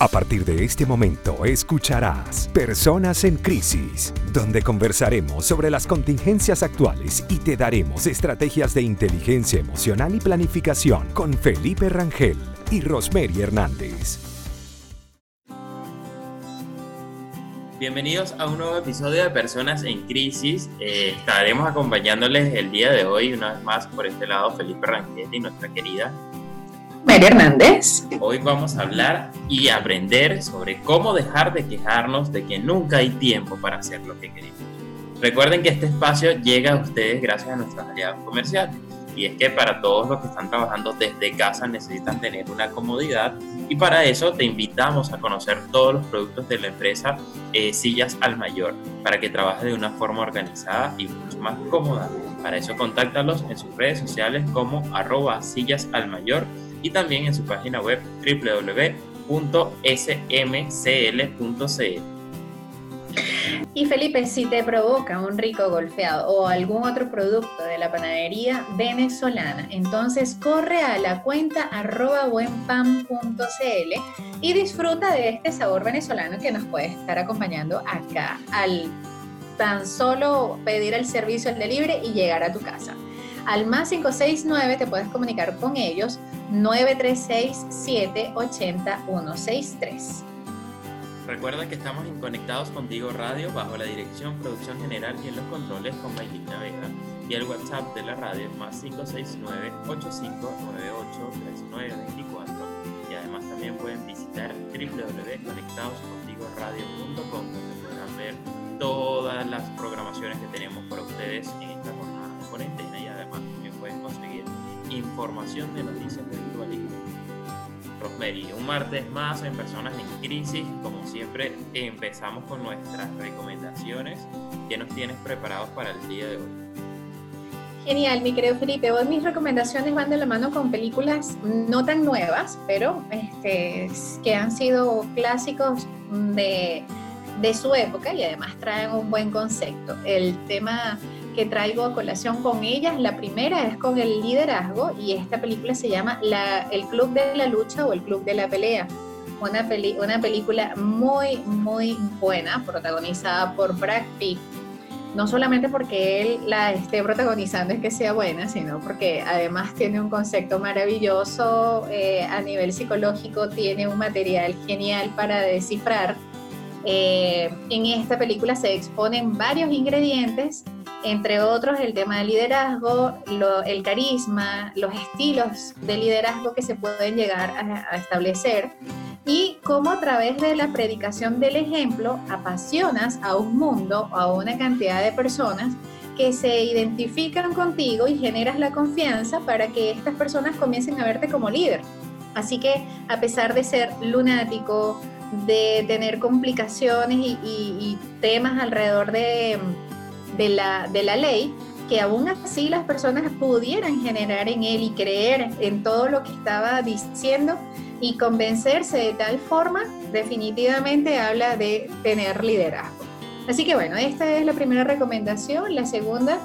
A partir de este momento escucharás Personas en Crisis, donde conversaremos sobre las contingencias actuales y te daremos estrategias de inteligencia emocional y planificación con Felipe Rangel y Rosemary Hernández. Bienvenidos a un nuevo episodio de Personas en Crisis. Eh, estaremos acompañándoles el día de hoy, una vez más por este lado, Felipe Rangel y nuestra querida María Hernández. Hoy vamos a hablar y aprender sobre cómo dejar de quejarnos de que nunca hay tiempo para hacer lo que queremos. Recuerden que este espacio llega a ustedes gracias a nuestros aliados comerciales. Y es que para todos los que están trabajando desde casa necesitan tener una comodidad y para eso te invitamos a conocer todos los productos de la empresa eh, Sillas al Mayor para que trabajes de una forma organizada y mucho más cómoda. Para eso contáctalos en sus redes sociales como arroba sillas al mayor y también en su página web www.smcl.cl. Y Felipe, si te provoca un rico golfeado o algún otro producto de la panadería venezolana, entonces corre a la cuenta arroba buenpan.cl y disfruta de este sabor venezolano que nos puede estar acompañando acá al tan solo pedir el servicio, el delivery y llegar a tu casa. Al más 569 te puedes comunicar con ellos 936-780-163. Recuerda que estamos en Conectados Contigo Radio bajo la dirección Producción General y en los controles con Bailina Vega y el WhatsApp de la radio es más 569-8598-3924 y además también pueden visitar www.conectadoscontigoradio.com donde podrán ver todas las programaciones que tenemos para ustedes en esta información de noticias de virtualismo. Rosemary, un martes más en Personas en Crisis. Como siempre, empezamos con nuestras recomendaciones. ¿Qué nos tienes preparados para el día de hoy? Genial, mi querido Felipe. Hoy mis recomendaciones van de la mano con películas no tan nuevas, pero este, que han sido clásicos de, de su época y además traen un buen concepto. El tema traigo a colación con ellas. La primera es con el liderazgo y esta película se llama El Club de la Lucha o El Club de la Pelea. Una, una película muy, muy buena, protagonizada por Brad Pitt. No solamente porque él la esté protagonizando es que sea buena, sino porque además tiene un concepto maravilloso eh, a nivel psicológico, tiene un material genial para descifrar. Eh, en esta película se exponen varios ingredientes entre otros el tema del liderazgo, el carisma, los estilos de liderazgo que se pueden llegar a, establecer y cómo a través de la predicación del ejemplo apasionas a un mundo, a una cantidad de personas que se identifican contigo y generas la confianza para que estas personas comiencen a verte como líder. Así que a pesar de ser lunático, de tener complicaciones y temas alrededor de de la, de la ley, que aún así las personas pudieran generar en él y creer en todo lo que estaba diciendo y convencerse de tal forma, definitivamente habla de tener liderazgo. Así que bueno, esta es la primera recomendación. La segunda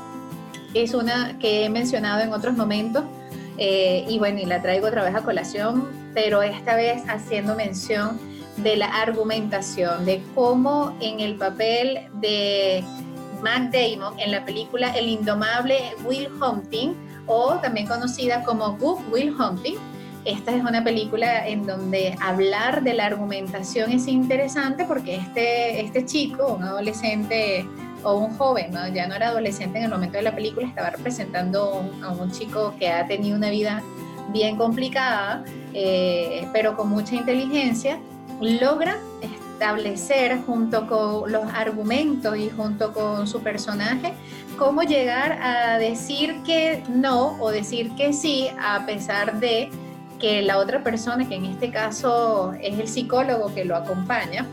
es una que he mencionado en otros momentos eh, y bueno, y la traigo otra vez a colación, pero esta vez haciendo mención de la argumentación, de cómo en el papel de Matt Damon en la película El indomable Will Hunting o también conocida como Good Will Hunting. Esta es una película en donde hablar de la argumentación es interesante porque este, este chico, un adolescente o un joven, ya no era adolescente en el momento de la película, estaba representando a un chico que ha tenido una vida bien complicada, eh, pero con mucha inteligencia, logra establecer junto con los argumentos y junto con su personaje cómo llegar a decir que no o decir que sí a pesar de que la otra persona, que en este caso es el psicólogo que lo acompaña,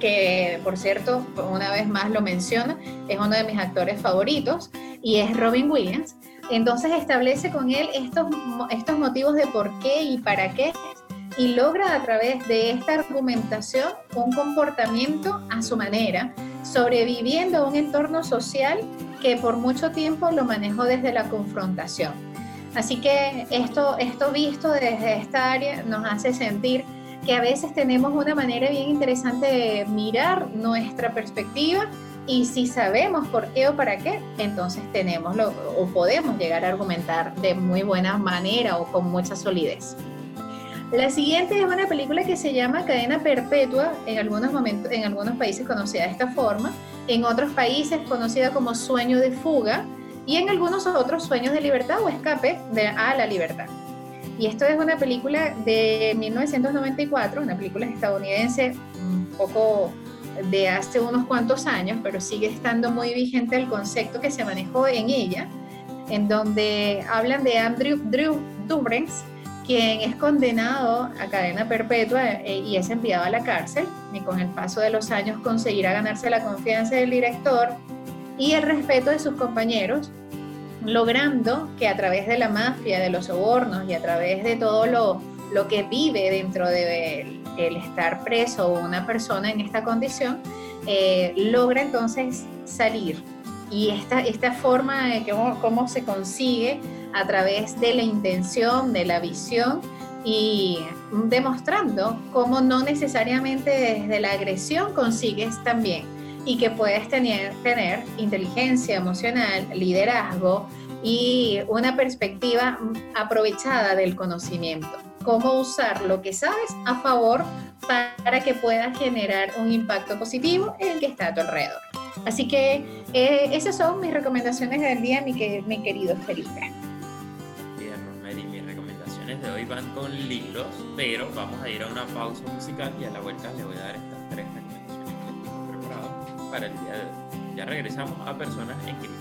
que por cierto, una vez más lo menciono, es uno de mis actores favoritos y es Robin Williams. Entonces establece con él estos, estos motivos de por qué y para qué y logra a través de esta argumentación un comportamiento a su manera, sobreviviendo a un entorno social que por mucho tiempo lo manejó desde la confrontación. Así que esto, esto visto desde esta área nos hace sentir que a veces tenemos una manera bien interesante de mirar nuestra perspectiva y si sabemos por qué o para qué, entonces tenemos lo, o podemos llegar a argumentar de muy buena manera o con mucha solidez. La siguiente es una película que se llama Cadena Perpetua, en algunos momentos, en algunos países conocida de esta forma, en otros países conocida como Sueño de Fuga y en algunos otros Sueños de Libertad o Escape de, a la Libertad. Y esto es una película de 1994, una película estadounidense un poco de hace unos cuantos años, pero sigue estando muy vigente el concepto que se manejó en ella, en donde hablan de Andrew Drew quien es condenado a cadena perpetua eh, y es enviado a la cárcel, y con el paso de los años conseguirá ganarse la confianza del director y el respeto de sus compañeros, logrando que a través de la mafia, de los sobornos y a través de todo lo, lo que vive dentro de el, estar preso o una persona en esta condición, eh, logra entonces salir. Y esta, esta forma de cómo, cómo se consigue a través de la intención, de la visión y demostrando cómo no necesariamente desde la agresión consigues también y que puedes tener, tener inteligencia emocional, liderazgo y una perspectiva aprovechada del conocimiento. Cómo usar lo que sabes a favor para que puedas generar un impacto positivo en el que está a tu alrededor. Así que eh, esas son mis recomendaciones del día, mi, mi querido Felipe de hoy van con libros, pero vamos a ir a una pausa musical y a la vuelta le voy a dar estas tres recomendaciones que tengo preparado para el día de hoy. Ya regresamos a Personas en Crisis.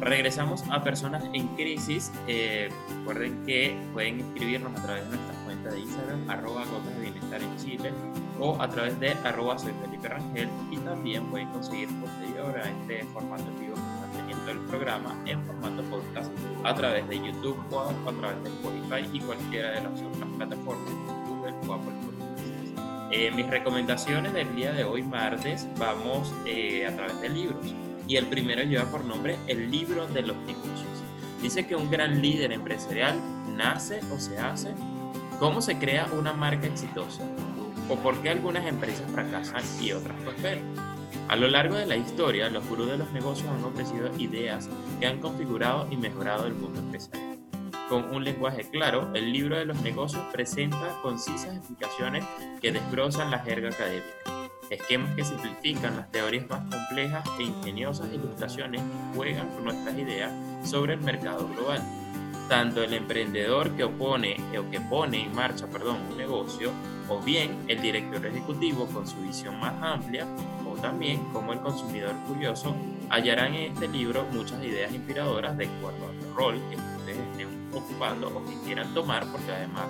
Regresamos a Personas en Crisis. Eh, recuerden que pueden inscribirnos a través de nuestra cuenta de Instagram, arroba gotas de bienestar en Chile, o a través de arroba soy Felipe Rangel, y también pueden conseguir posterior a este formato vivo el programa en formato podcast a través de YouTube o a través de Spotify y cualquiera de las otras plataformas, Google o Apple Podcasts. Eh, mis recomendaciones del día de hoy, martes, vamos eh, a través de libros. Y el primero lleva por nombre El libro de los negocios. Dice que un gran líder empresarial nace o se hace. ¿Cómo se crea una marca exitosa? ¿O por qué algunas empresas fracasan y otras prosperan? A lo largo de la historia, los gurús de los negocios han ofrecido ideas que han configurado y mejorado el mundo empresarial. Con un lenguaje claro, el libro de los negocios presenta concisas explicaciones que desglossan la jerga académica, esquemas que simplifican las teorías más complejas e ingeniosas ilustraciones que juegan con nuestras ideas sobre el mercado global. Tanto el emprendedor que opone o que pone en marcha perdón, un negocio, o bien el director ejecutivo con su visión más amplia, también como el consumidor curioso hallarán en este libro muchas ideas inspiradoras de acuerdo al rol que ustedes estén ocupando o que quieran tomar, porque además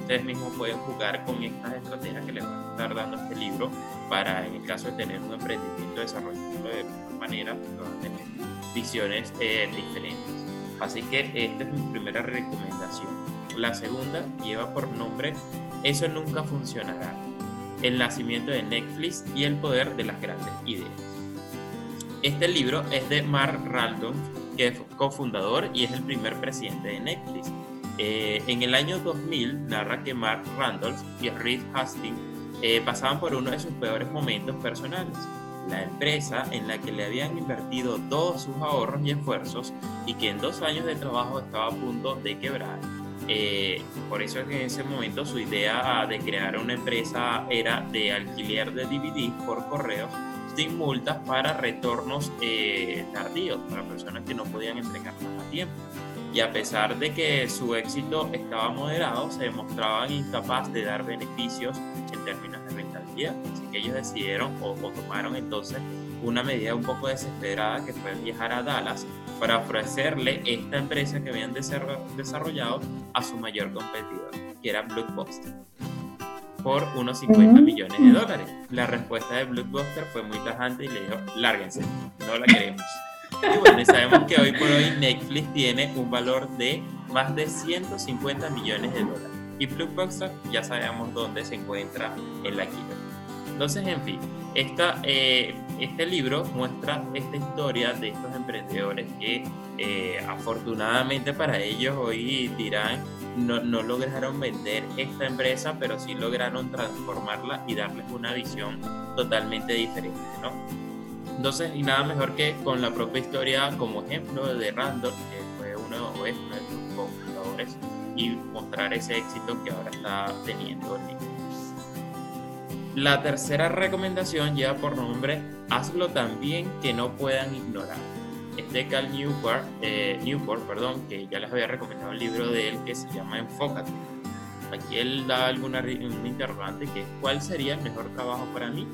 ustedes mismos pueden jugar con estas estrategias que les va a estar dando este libro para, en el caso de tener un emprendimiento, desarrollarlo de manera, tener visiones eh, diferentes. Así que esta es mi primera recomendación. La segunda lleva por nombre Eso nunca funcionará el nacimiento de Netflix y el poder de las grandes ideas. Este libro es de Mark Randolph, que es cofundador y es el primer presidente de Netflix. Eh, en el año 2000 narra que Mark Randolph y Reed Hastings eh, pasaban por uno de sus peores momentos personales. La empresa en la que le habían invertido todos sus ahorros y esfuerzos y que en dos años de trabajo estaba a punto de quebrar eh, por eso es que en ese momento su idea de crear una empresa era de alquiler de DVD por correo sin multas para retornos eh, tardíos, para personas que no podían entregarlas a tiempo. Y a pesar de que su éxito estaba moderado, se demostraban incapaz de dar beneficios en términos de rentabilidad. Así que ellos decidieron o, o tomaron entonces una medida un poco desesperada que fue viajar a Dallas para ofrecerle esta empresa que habían desarrollado a su mayor competidor, que era Blockbuster, por unos 50 millones de dólares. La respuesta de Blockbuster fue muy tajante y le dijo, lárguense, no la queremos. Y bueno, sabemos que hoy por hoy Netflix tiene un valor de más de 150 millones de dólares. Y Blockbuster ya sabemos dónde se encuentra en la quinta. Entonces, en fin, esta, eh, este libro muestra esta historia de estos emprendedores que eh, afortunadamente para ellos hoy dirán no, no, lograron vender esta empresa, pero sí lograron transformarla y darles una visión totalmente diferente, ¿no? Entonces, y nada mejor que con la propia historia como ejemplo de Randall, que fue uno, de sus cofundadores, y mostrar ese éxito que ahora está teniendo La tercera recomendación lleva por nombre Hazlo también que no puedan ignorar es de Cal Newport, eh, Newport perdón, que ya les había recomendado un libro de él que se llama Enfócate. Aquí él da alguna un interrogante que es ¿cuál sería el mejor trabajo para mí?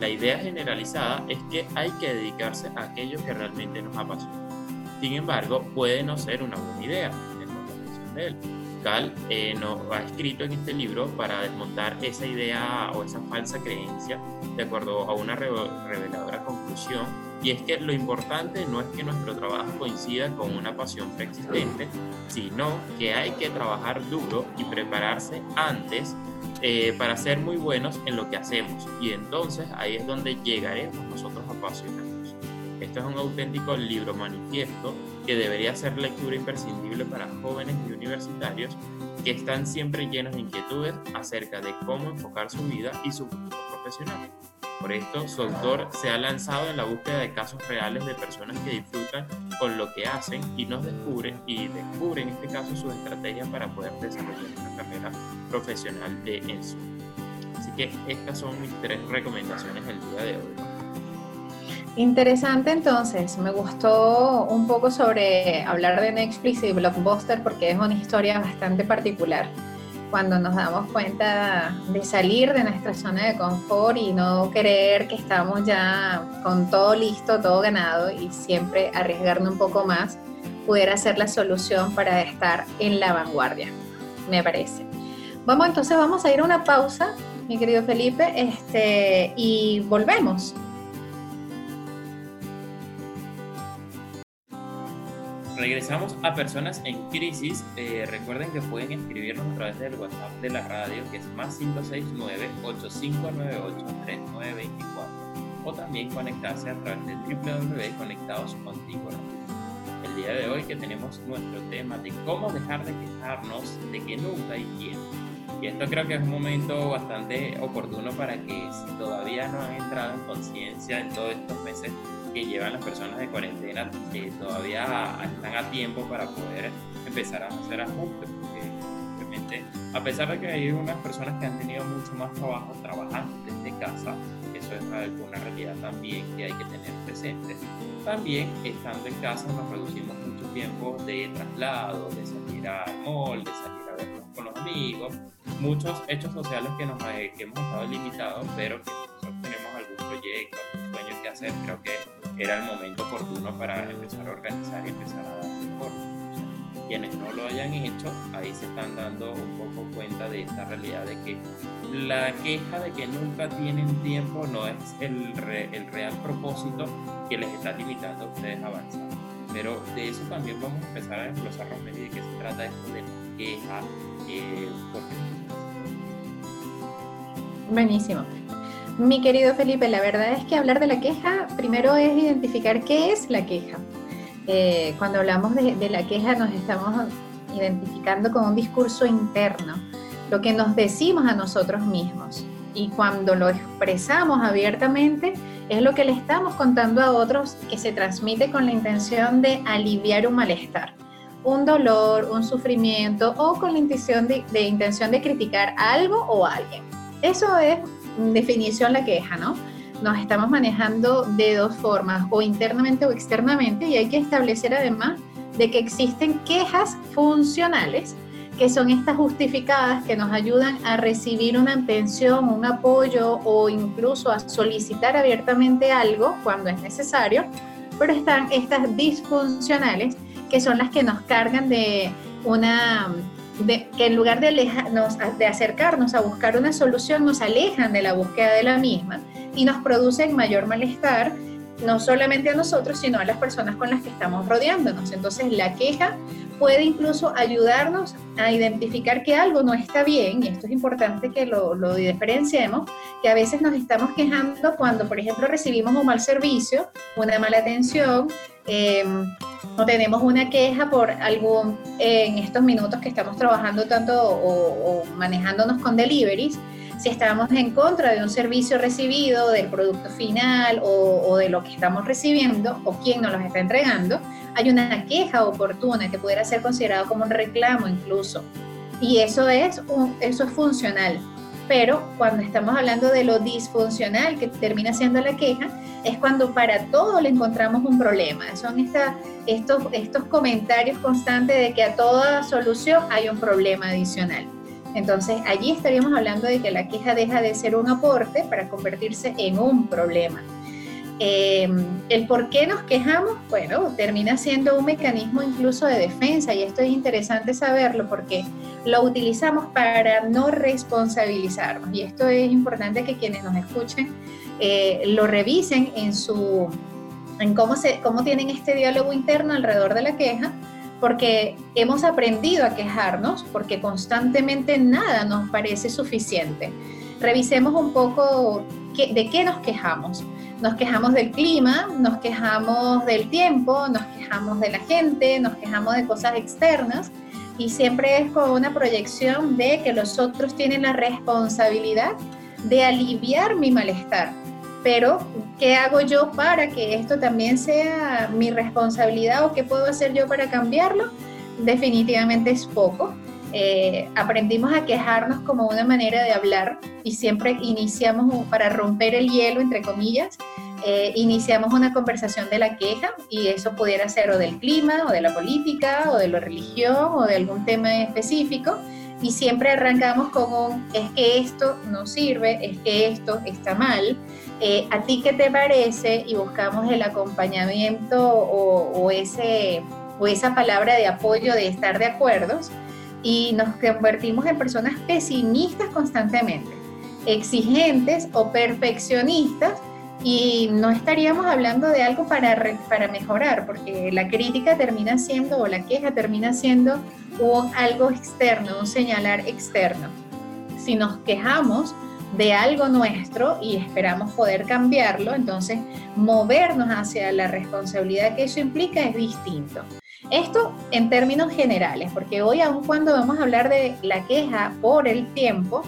La idea generalizada es que hay que dedicarse a aquello que realmente nos apasiona. Sin embargo, puede no ser una buena idea, de él. Cal eh, nos ha escrito en este libro para desmontar esa idea o esa falsa creencia de acuerdo a una reveladora conclusión y es que lo importante no es que nuestro trabajo coincida con una pasión preexistente, sino que hay que trabajar duro y prepararse antes eh, para ser muy buenos en lo que hacemos. Y entonces ahí es donde llegaremos nosotros apasionados. Esto es un auténtico libro manifiesto que debería ser lectura imprescindible para jóvenes y universitarios que están siempre llenos de inquietudes acerca de cómo enfocar su vida y su futuro profesional. Por esto, su autor se ha lanzado en la búsqueda de casos reales de personas que disfrutan con lo que hacen y nos descubren y descubren en este caso sus estrategias para poder desarrollar una carrera profesional de ensueño. Así que estas son mis tres recomendaciones del día de hoy. Interesante entonces, me gustó un poco sobre hablar de Netflix y Blockbuster porque es una historia bastante particular cuando nos damos cuenta de salir de nuestra zona de confort y no creer que estamos ya con todo listo, todo ganado y siempre arriesgarnos un poco más, pudiera ser la solución para estar en la vanguardia, me parece. Vamos entonces, vamos a ir a una pausa, mi querido Felipe, este, y volvemos. Regresamos a personas en crisis. Eh, recuerden que pueden escribirnos a través del WhatsApp de la radio, que es más 569-8598-3924, o también conectarse a través del www.conectadoscontigo. El día de hoy que tenemos nuestro tema de cómo dejar de quejarnos de que nunca hay tiempo. Y esto creo que es un momento bastante oportuno para que si todavía no han entrado en conciencia en todos estos meses que llevan las personas de cuarentena que todavía están a tiempo para poder empezar a hacer ajustes, porque simplemente, a pesar de que hay unas personas que han tenido mucho más trabajo trabajando desde casa, eso es una realidad también que hay que tener presente. También estando en casa nos reducimos mucho tiempo de traslado, de salir al mall, de salir a vernos con los amigos, muchos hechos sociales que, nos, eh, que hemos estado limitados, pero que nosotros tenemos algún proyecto, algún sueño que hacer, creo que era el momento oportuno para empezar a organizar y empezar a dar forma. quienes no lo hayan hecho, ahí se están dando un poco cuenta de esta realidad de que la queja de que nunca tienen tiempo no es el, el real propósito que les está limitando a ustedes a avanzar. Pero de eso también vamos a empezar a desglosar de qué se trata esto de la queja, eh, Buenísimo. Mi querido Felipe, la verdad es que hablar de la queja, primero es identificar qué es la queja. Eh, cuando hablamos de, la queja nos estamos identificando con un discurso interno, lo que nos decimos a nosotros mismos. Y cuando lo expresamos abiertamente, es lo que le estamos contando a otros que se transmite con la intención de aliviar un malestar, un dolor, un sufrimiento o con la intención de, de intención de criticar algo o alguien. Eso es definición la queja, ¿no? Nos estamos manejando de dos formas, o internamente o externamente, y hay que establecer además de que existen quejas funcionales, que son estas justificadas que nos ayudan a recibir una atención, un apoyo o incluso a solicitar abiertamente algo cuando es necesario, pero están estas disfuncionales que son las que nos cargan de una que en lugar de, de acercarnos a buscar una solución, nos alejan de la búsqueda de la misma y nos producen mayor malestar, no solamente a nosotros, sino a las personas con las que estamos rodeándonos. Entonces, la queja puede incluso ayudarnos a identificar que algo no está bien, y esto es importante que lo, lo diferenciemos, que a veces nos estamos quejando cuando, por ejemplo, recibimos un mal servicio, una mala atención, em, o tenemos una queja por algún, en estos minutos que estamos trabajando tanto o manejándonos con deliveries, si estamos en contra de un servicio recibido, del producto final o, de lo que estamos recibiendo o quién nos los está entregando, hay una queja oportuna que pudiera ser considerado como un reclamo incluso. Y eso es, eso es funcional. Pero cuando estamos hablando de lo disfuncional que termina siendo la queja, es cuando para todo le encontramos un problema. Son estos, estos comentarios constantes de que a toda solución hay un problema adicional. Entonces, allí estaríamos hablando de que la queja deja de ser un aporte para convertirse en un problema. Em, el por qué nos quejamos, bueno, termina siendo un mecanismo incluso de defensa y esto es interesante saberlo porque lo utilizamos para no responsabilizarnos y esto es importante que quienes nos escuchen eh, lo revisen en su en cómo se cómo tienen este diálogo interno alrededor de la queja porque hemos aprendido a quejarnos, porque constantemente nada nos parece suficiente. Revisemos un poco de qué nos quejamos. Nos quejamos del clima, nos quejamos del tiempo, nos quejamos de la gente, nos quejamos de cosas externas y siempre es con una proyección de que los otros tienen la responsabilidad de aliviar mi malestar pero ¿qué hago yo para que esto también sea mi responsabilidad o qué puedo hacer yo para cambiarlo? Definitivamente es poco. Eh, aprendimos a quejarnos como una manera de hablar y siempre iniciamos para romper el hielo, entre comillas, eh, iniciamos una conversación de la queja y eso pudiera ser o del clima o de la política o de la religión o de algún tema específico y siempre arrancamos con un es que esto no sirve, es que esto está mal eh, ¿A ti qué te parece? Y buscamos el acompañamiento o, ese, o esa palabra de apoyo de estar de acuerdo y nos convertimos en personas pesimistas constantemente, exigentes o perfeccionistas y no estaríamos hablando de algo para, para mejorar, porque la crítica termina siendo o la queja termina siendo un, algo externo, un señalar externo. Si nos quejamos, de algo nuestro y esperamos poder cambiarlo, entonces movernos hacia la responsabilidad que eso implica es distinto. Esto en términos generales, porque hoy aun cuando vamos a hablar de la queja por el tiempo,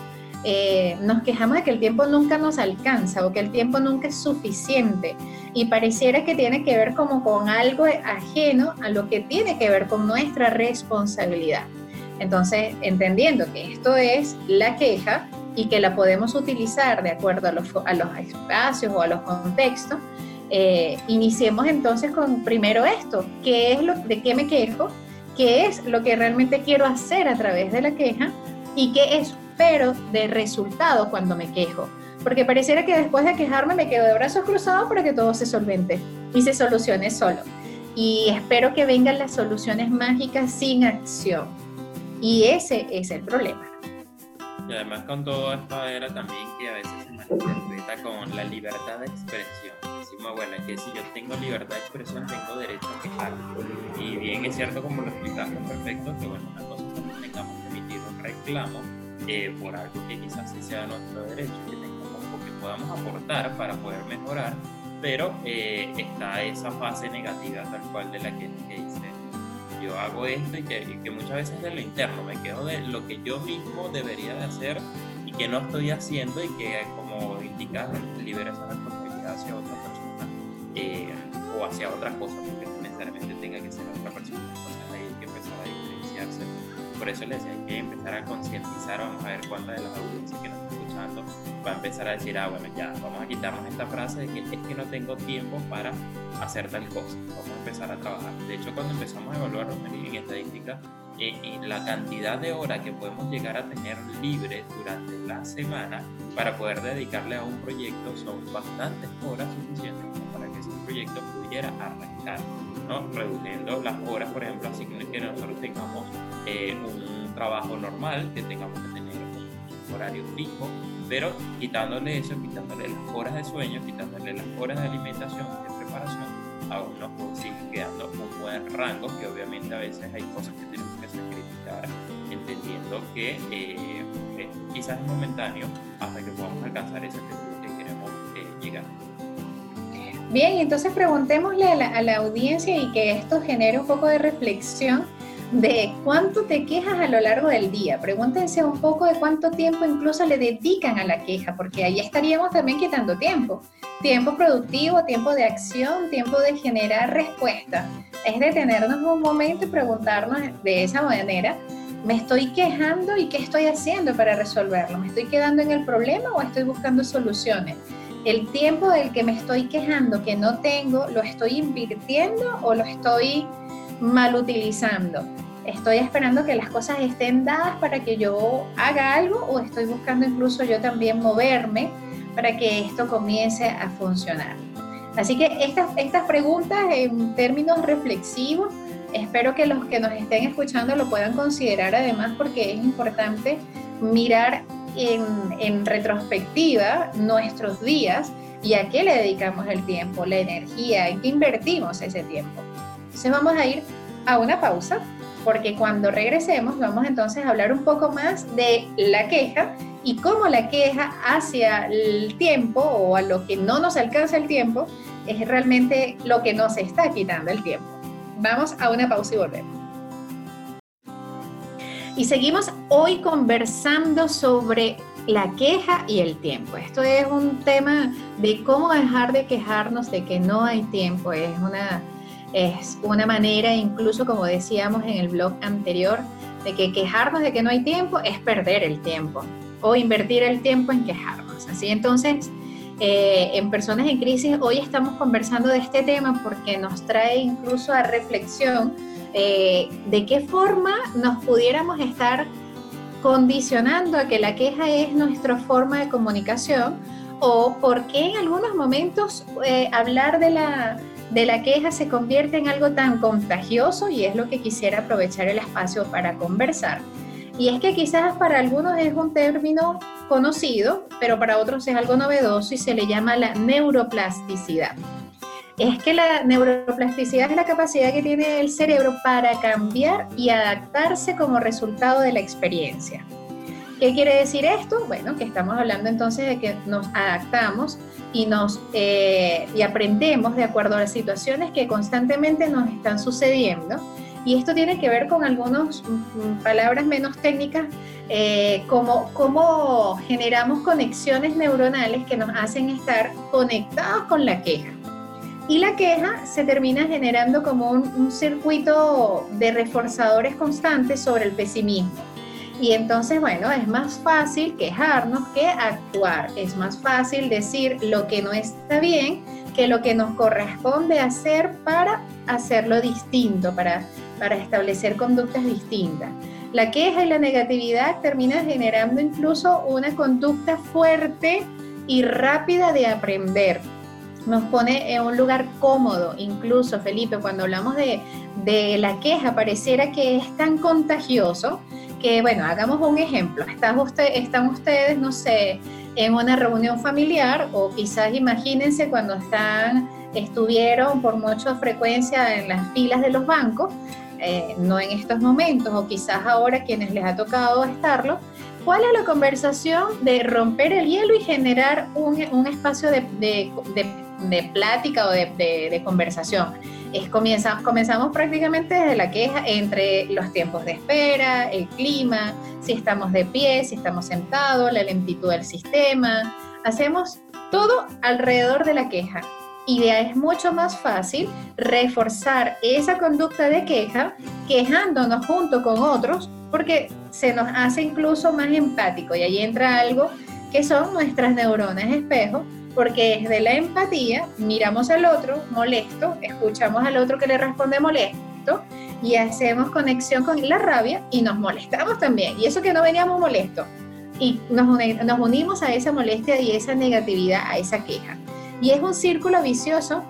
eh, nos quejamos de que el tiempo nunca nos alcanza o que el tiempo nunca es suficiente y pareciera que tiene que ver como con algo ajeno a lo que tiene que ver con nuestra responsabilidad. Entonces, entendiendo que esto es la queja, y que la podemos utilizar de acuerdo a los, espacios o a los contextos, eh, iniciemos entonces con primero esto, ¿qué es lo, ¿de qué me quejo? ¿Qué es lo que realmente quiero hacer a través de la queja? ¿Y qué espero de resultado cuando me quejo? Porque pareciera que después de quejarme me quedo de brazos cruzados para que todo se solvente y se solucione solo. Y espero que vengan las soluciones mágicas sin acción. Y ese es el problema. Y además con todo esto era también que a veces se malinterpreta con la libertad de expresión. Decimos, bueno, es que si yo tengo libertad de expresión tengo derecho a quejarme. Y bien es cierto como lo explicaste perfecto, que bueno, una cosa es que tengamos que emitir un reclamo eh, por algo que quizás sí sea nuestro derecho, que tengamos o que podamos aportar para poder mejorar, pero eh, está esa fase negativa tal cual de la que, que dice yo hago esto y que, muchas veces de lo interno, me quedo de lo que yo mismo debería de hacer y que no estoy haciendo y que como indica libera esa responsabilidad hacia otra persona eh, o hacia otra cosa, porque no necesariamente tenga que ser otra persona, entonces hay que empezar a diferenciarse. Por eso les decía, que empezar a concientizar, vamos a ver cuántas de las audiencias que nos están escuchando va a empezar a decir, ah, bueno, ya, vamos a quitarnos esta frase de que es que no tengo tiempo para hacer tal cosa. Vamos a empezar a trabajar. De hecho, cuando empezamos a evaluar en estadística, eh, la cantidad de horas que podemos llegar a tener libres durante la semana para poder dedicarle a un proyecto son bastantes horas suficientes para que ese proyecto pudiera arrancar, ¿no? reduciendo las horas, por ejemplo, así que nosotros tengamos eh, un trabajo normal, que tengamos que tener un horario fijo, pero quitándole eso, quitándole las horas de sueño, quitándole las horas de alimentación, de preparación, aún nos sigue quedando un buen rango, que obviamente a veces hay cosas que tenemos que sacrificar, entendiendo que eh, quizás es momentáneo hasta que podamos alcanzar ese objetivo que queremos eh, llegar. Bien, entonces preguntémosle a la, a la audiencia y que esto genere un poco de reflexión de cuánto te quejas a lo largo del día. Pregúntense un poco de cuánto tiempo incluso le dedican a la queja, porque ahí estaríamos también quitando tiempo. Tiempo productivo, tiempo de acción, tiempo de generar respuesta. Es detenernos un momento y preguntarnos de esa manera, ¿me estoy quejando y qué estoy haciendo para resolverlo? ¿Me estoy quedando en el problema o estoy buscando soluciones? El tiempo del que me estoy quejando que no tengo, ¿lo estoy invirtiendo o lo estoy mal utilizando. Estoy esperando que las cosas estén dadas para que yo haga algo o estoy buscando incluso yo también moverme para que esto comience a funcionar. Así que estas, estas preguntas en términos reflexivos, espero que los que nos estén escuchando lo puedan considerar además porque es importante mirar en, en retrospectiva nuestros días y a qué le dedicamos el tiempo, la energía, en qué invertimos ese tiempo. Entonces vamos a ir a una pausa porque cuando regresemos vamos entonces a hablar un poco más de la queja y cómo la queja hacia el tiempo o a lo que no nos alcanza el tiempo es realmente lo que nos está quitando el tiempo. Vamos a una pausa y volvemos. Y seguimos hoy conversando sobre la queja y el tiempo. Esto es un tema de cómo dejar de quejarnos de que no hay tiempo. Es una es una manera, incluso como decíamos en el blog anterior, de que quejarnos de que no hay tiempo es perder el tiempo o invertir el tiempo en quejarnos. Así entonces, eh, en Personas en Crisis hoy estamos conversando de este tema porque nos trae incluso a reflexión eh, de qué forma nos pudiéramos estar condicionando a que la queja es nuestra forma de comunicación o por qué en algunos momentos eh, hablar de la de la queja se convierte en algo tan contagioso y es lo que quisiera aprovechar el espacio para conversar. Y es que quizás para algunos es un término conocido, pero para otros es algo novedoso y se le llama la neuroplasticidad. Es que la neuroplasticidad es la capacidad que tiene el cerebro para cambiar y adaptarse como resultado de la experiencia. ¿Qué quiere decir esto? Bueno, que estamos hablando entonces de que nos adaptamos y, nos, eh, y aprendemos de acuerdo a las situaciones que constantemente nos están sucediendo. Y esto tiene que ver con algunas mm, mm, palabras menos técnicas, eh, como cómo generamos conexiones neuronales que nos hacen estar conectados con la queja. Y la queja se termina generando como un, un circuito de reforzadores constantes sobre el pesimismo. Y entonces, bueno, es más fácil quejarnos que actuar. Es más fácil decir lo que no está bien que lo que nos corresponde hacer para hacerlo distinto, para, para establecer conductas distintas. La queja y la negatividad terminan generando incluso una conducta fuerte y rápida de aprender. Nos pone en un lugar cómodo, incluso Felipe, cuando hablamos de, de la queja, pareciera que es tan contagioso que, bueno, hagamos un ejemplo. Están, usted, están ustedes, no sé, en una reunión familiar o quizás imagínense cuando están, estuvieron por mucha frecuencia en las filas de los bancos, eh, no en estos momentos o quizás ahora quienes les ha tocado estarlo. ¿Cuál es la conversación de romper el hielo y generar un, un espacio de, de, de, plática o de conversación? Es comienza, comenzamos prácticamente desde la queja entre los tiempos de espera, el clima, si estamos de pie, si estamos sentados, la lentitud del sistema. Hacemos todo alrededor de la queja. Y es mucho más fácil reforzar esa conducta de queja quejándonos junto con otros porque se nos hace incluso más empático y ahí entra algo que son nuestras neuronas espejo porque desde la empatía miramos al otro molesto, escuchamos al otro que le responde molesto y hacemos conexión con la rabia y nos molestamos también. Y eso que no veníamos molestos. Y nos, nos unimos a esa molestia y esa negatividad, a esa queja. Y es un círculo vicioso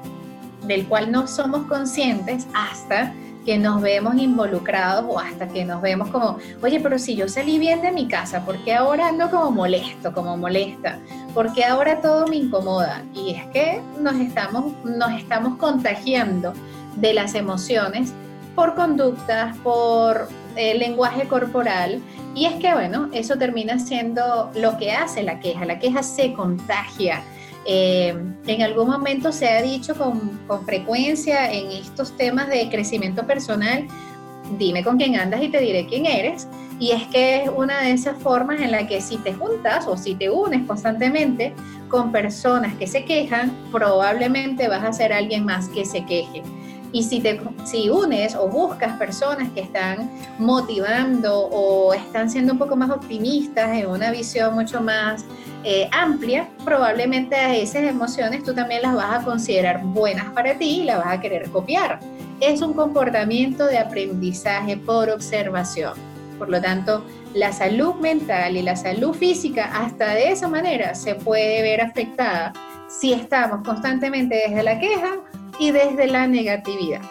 del cual no somos conscientes hasta que nos vemos involucrados o hasta que nos vemos como, oye, pero si yo salí bien de mi casa, ¿por qué ahora ando como molesto, como molesta? porque ahora todo me incomoda. Y es que nos estamos, nos estamos contagiando de las emociones por conductas, por eh, lenguaje corporal. Y es que, bueno, eso termina siendo lo que hace la queja. La queja se contagia. Eh, en algún momento se ha dicho con, con frecuencia en estos temas de crecimiento personal, dime con quién andas y te diré quién eres. Y es que es una de esas formas en la que si te juntas o si te unes constantemente con personas que se quejan, probablemente vas a ser alguien más que se queje. Y si te si unes o buscas personas que están motivando o están siendo un poco más optimistas en una visión mucho más eh, amplia, probablemente a esas emociones tú también las vas a considerar buenas para ti y las vas a querer copiar. Es un comportamiento de aprendizaje por observación. Por lo tanto, la salud mental y la salud física hasta de esa manera se puede ver afectada si estamos constantemente desde la queja y desde la negatividad.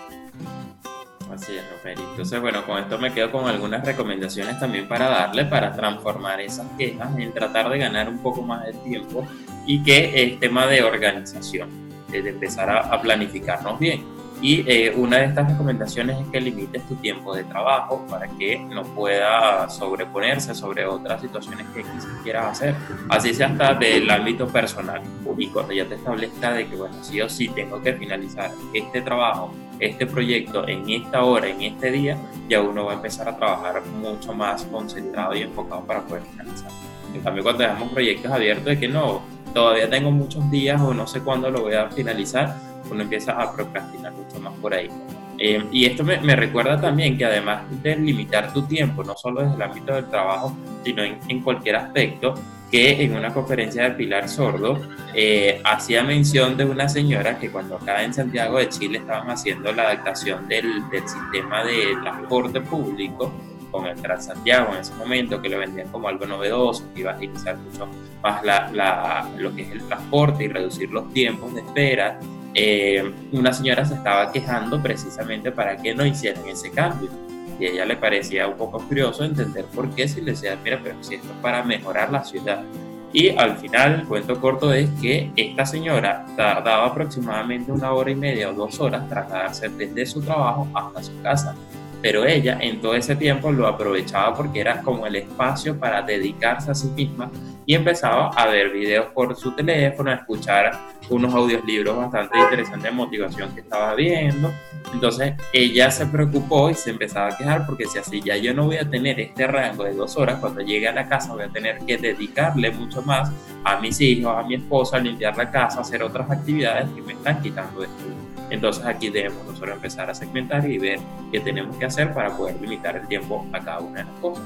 Así es, Rosmery. Entonces, bueno, con esto me quedo con algunas recomendaciones también para darle, para transformar esas quejas en tratar de ganar un poco más de tiempo y que el tema de organización, de empezar a planificarnos bien. Y eh, una de estas recomendaciones es que limites tu tiempo de trabajo para que no pueda sobreponerse sobre otras situaciones que quieras hacer. Así sea hasta del ámbito personal. Y cuando ya te establezca de que, bueno, sí o sí tengo que finalizar este trabajo, este proyecto en esta hora, en este día, ya uno va a empezar a trabajar mucho más concentrado y enfocado para poder finalizar. En cambio, cuando dejamos proyectos abiertos de que no, todavía tengo muchos días o no sé cuándo lo voy a finalizar, uno empieza a procrastinar mucho más por ahí. Eh, y esto me, me, recuerda también que además de limitar tu tiempo, no solo desde el ámbito del trabajo, sino en, en cualquier aspecto, que en una conferencia de Pilar Sordo eh, hacía mención de una señora que cuando acá en Santiago de Chile estaban haciendo la adaptación del, del sistema de transporte público con el Transantiago en ese momento, que lo vendían como algo novedoso, que iba a agilizar mucho más la, la, lo que es el transporte y reducir los tiempos de espera eh, una señora se estaba quejando precisamente para que no hicieran ese cambio. Y a ella le parecía un poco curioso entender por qué si le decía, mira, pero si esto es para mejorar la ciudad. Y al final, el cuento corto es que esta señora tardaba aproximadamente una hora y media o dos horas trasladarse desde su trabajo hasta su casa. Pero ella en todo ese tiempo lo aprovechaba porque era como el espacio para dedicarse a sí misma y empezaba a ver videos por su teléfono, a escuchar unos audiolibros bastante interesantes de motivación que estaba viendo. Entonces ella se preocupó y se empezaba a quejar porque si así ya yo no voy a tener este rango de dos horas, cuando llegue a la casa voy a tener que dedicarle mucho más a mis hijos, a mi esposa, a limpiar la casa, a hacer otras actividades que me están quitando esto. Entonces aquí debemos nosotros empezar a segmentar y ver qué tenemos que hacer para poder limitar el tiempo a cada una de las cosas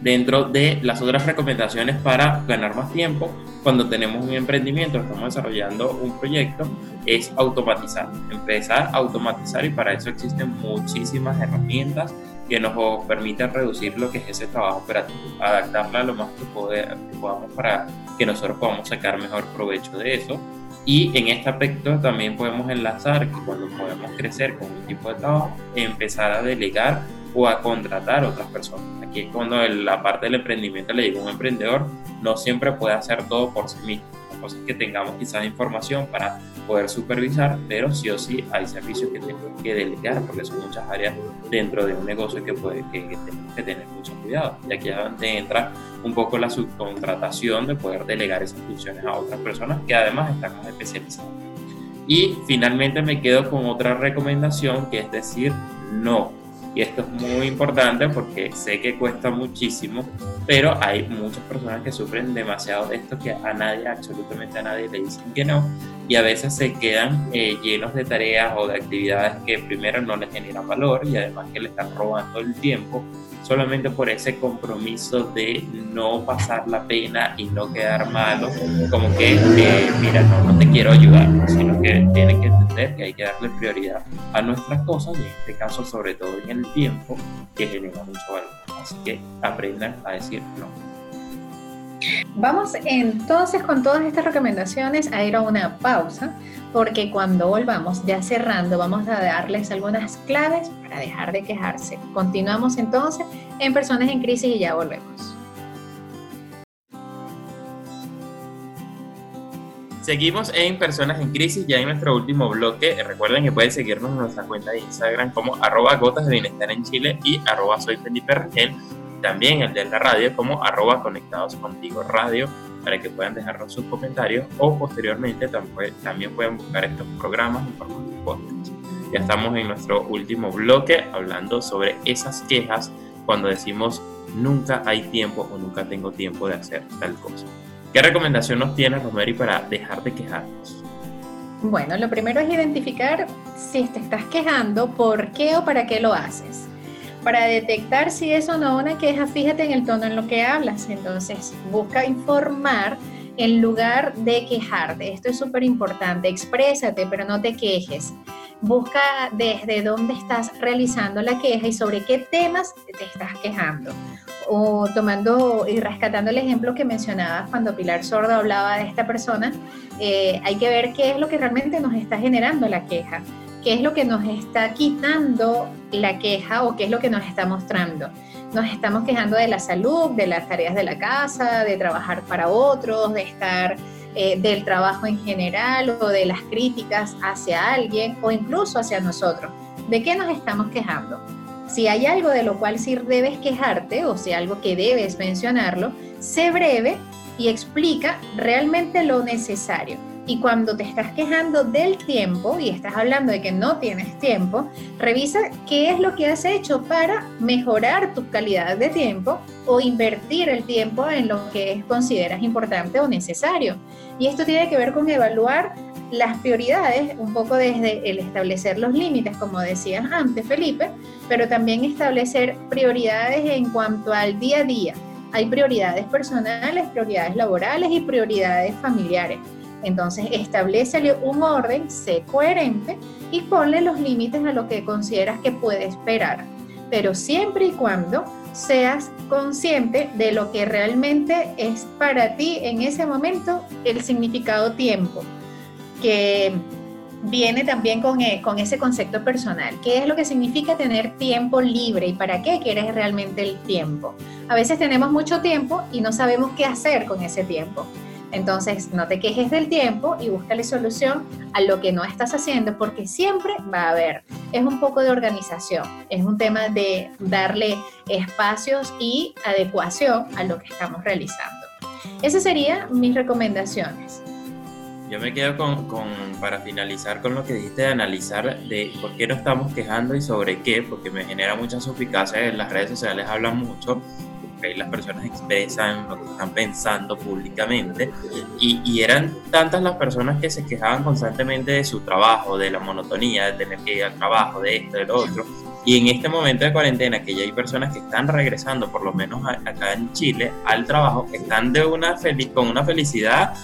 dentro de las otras recomendaciones para ganar más tiempo cuando tenemos un emprendimiento, estamos desarrollando un proyecto, es automatizar, empezar a automatizar y para eso existen muchísimas herramientas que nos permiten reducir lo que es ese trabajo operativo, adaptarla lo más que, podamos para que nosotros podamos sacar mejor provecho de eso. Y en este aspecto también podemos enlazar que cuando podemos crecer con un tipo de trabajo, empezar a delegar o a contratar a otras personas. Aquí es cuando la parte del emprendimiento le llega a un emprendedor, no siempre puede hacer todo por sí mismo. La cosa es que tengamos quizás información para poder supervisar, pero sí o sí hay servicios que tenemos que delegar porque son muchas áreas dentro de un negocio que, puede, que, tenemos que tener mucho cuidado. Y aquí es donde entra un poco la subcontratación de poder delegar esas funciones a otras personas que además están más especializadas. Y finalmente me quedo con otra recomendación que es decir no y esto es muy importante porque sé que cuesta muchísimo, pero hay muchas personas que sufren demasiado de esto que a nadie, absolutamente a nadie le dicen que no. Y a veces se quedan eh, llenos de tareas o de actividades que primero no les generan valor y además que le están robando el tiempo solamente por ese compromiso de no pasar la pena y no quedar malo, como que, eh, mira, no, no te quiero ayudar, sino que tienen que entender que hay que darle prioridad a nuestras cosas y en este caso sobre todo en el tiempo que genera mucho valor. Así que aprendan a decir no. Vamos entonces con todas estas recomendaciones a ir a una pausa, porque cuando volvamos ya cerrando vamos a darles algunas claves para dejar de quejarse. Continuamos entonces en Personas en Crisis y ya volvemos. Seguimos en Personas en Crisis, ya en nuestro último bloque. Recuerden que pueden seguirnos en nuestra cuenta de Instagram como arroba gotas de bienestar en Chile y arroba soy Felipe. También el de la radio como arroba conectados contigo radio para que puedan dejarnos sus comentarios o posteriormente también pueden buscar estos programas en formato podcast. Ya estamos en nuestro último bloque hablando sobre esas quejas cuando decimos nunca hay tiempo o nunca tengo tiempo de hacer tal cosa. ¿Qué recomendación nos tiene Rosemary para dejar de quejarnos? Bueno, lo primero es identificar si te estás quejando, por qué o para qué lo haces. Para detectar si es o no una queja, fíjate en el tono en lo que hablas. Entonces, busca informar en lugar de quejarte. Esto es súper importante. Exprésate, pero no te quejes. Busca desde dónde estás realizando la queja y sobre qué temas te estás quejando o tomando y rescatando el ejemplo que mencionabas cuando Pilar Sordo hablaba de esta persona, eh, hay que ver qué es lo que realmente nos está generando la queja, qué es lo que nos está quitando la queja o qué es lo que nos está mostrando. Nos estamos quejando de la salud, de las tareas de la casa, de trabajar para otros, de estar eh, del trabajo en general o de las críticas hacia alguien o incluso hacia nosotros. ¿De qué nos estamos quejando? Si hay algo de lo cual sí debes quejarte o si algo que debes mencionarlo, sé breve y explica realmente lo necesario. Y cuando te estás quejando del tiempo y estás hablando de que no tienes tiempo, revisa qué es lo que has hecho para mejorar tu calidad de tiempo o invertir el tiempo en lo que consideras importante o necesario. Y esto tiene que ver con evaluar las prioridades, un poco desde el establecer los límites, como decías antes, Felipe, pero también establecer prioridades en cuanto al día a día. Hay prioridades personales, prioridades laborales y prioridades familiares. Entonces, establecele un orden, sé coherente y ponle los límites a lo que consideras que puede esperar, pero siempre y cuando seas consciente de lo que realmente es para ti en ese momento el significado tiempo que viene también con, eh, ese concepto personal. ¿Qué es lo que significa tener tiempo libre y para qué quieres realmente el tiempo? A veces tenemos mucho tiempo y no sabemos qué hacer con ese tiempo. Entonces, no te quejes del tiempo y búscale solución a lo que no estás haciendo, porque siempre va a haber. Es un poco de organización, es un tema de darle espacios y adecuación a lo que estamos realizando. Esas serían mis recomendaciones. Yo me quedo con, para finalizar con lo que dijiste de analizar de por qué nos estamos quejando y sobre qué, porque me genera mucha suspicacia, en las redes sociales hablan mucho, las personas expresan lo que están pensando públicamente, y, y, eran tantas las personas que se quejaban constantemente de su trabajo, de la monotonía, de tener que ir al trabajo, de esto, de lo otro, y en este momento de cuarentena, que ya hay personas que están regresando, por lo menos acá en Chile, al trabajo, están de una con una felicidad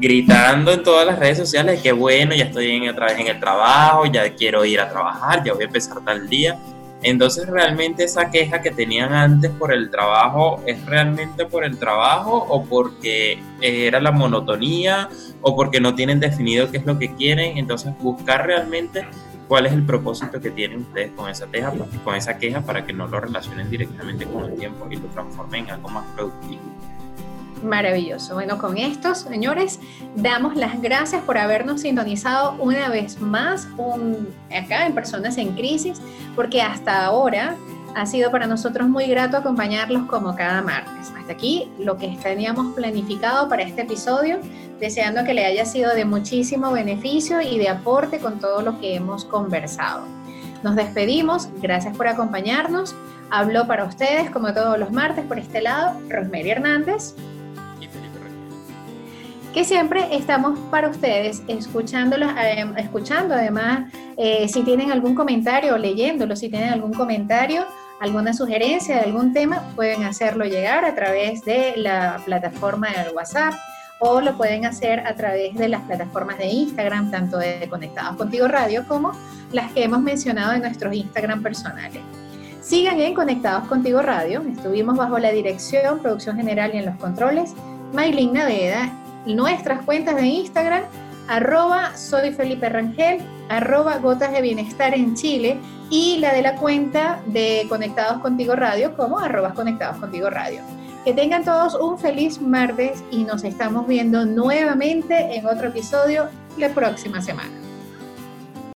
gritando en todas las redes sociales que bueno, ya estoy en, vez en el trabajo, ya quiero ir a trabajar, ya voy a empezar tal día. Entonces realmente esa queja que tenían antes por el trabajo es realmente por el trabajo o porque era la monotonía o porque no tienen definido qué es lo que quieren. Entonces buscar realmente cuál es el propósito que tienen ustedes con esa queja, con esa queja para que no lo relacionen directamente con el tiempo y lo transformen en algo más productivo. Maravilloso. Bueno, con estos, señores, damos las gracias por habernos sintonizado una vez más acá en Personas en Crisis, porque hasta ahora ha sido para nosotros muy grato acompañarlos como cada martes. Hasta aquí lo que teníamos planificado para este episodio, deseando que le haya sido de muchísimo beneficio y de aporte con todo lo que hemos conversado. Nos despedimos, gracias por acompañarnos. Habló para ustedes, como todos los martes, por este lado, Rosemary Hernández que siempre estamos para ustedes, escuchándolos, eh, escuchando además, eh, si tienen algún comentario, leyéndolo, si tienen algún comentario, alguna sugerencia de algún tema, pueden hacerlo llegar a través de la plataforma del WhatsApp o lo pueden hacer a través de las plataformas de Instagram, tanto de Conectados Contigo Radio como las que hemos mencionado en nuestros Instagram personales. Sigan en Conectados Contigo Radio. Estuvimos bajo la dirección, producción general y en los controles, Maylin Naveda nuestras cuentas de Instagram, arroba soy Felipe Rangel, arroba Gotas de Bienestar en Chile y la de la cuenta de Conectados Contigo Radio como arroba Conectados Contigo Radio. Que tengan todos un feliz martes y nos estamos viendo nuevamente en otro episodio la próxima semana.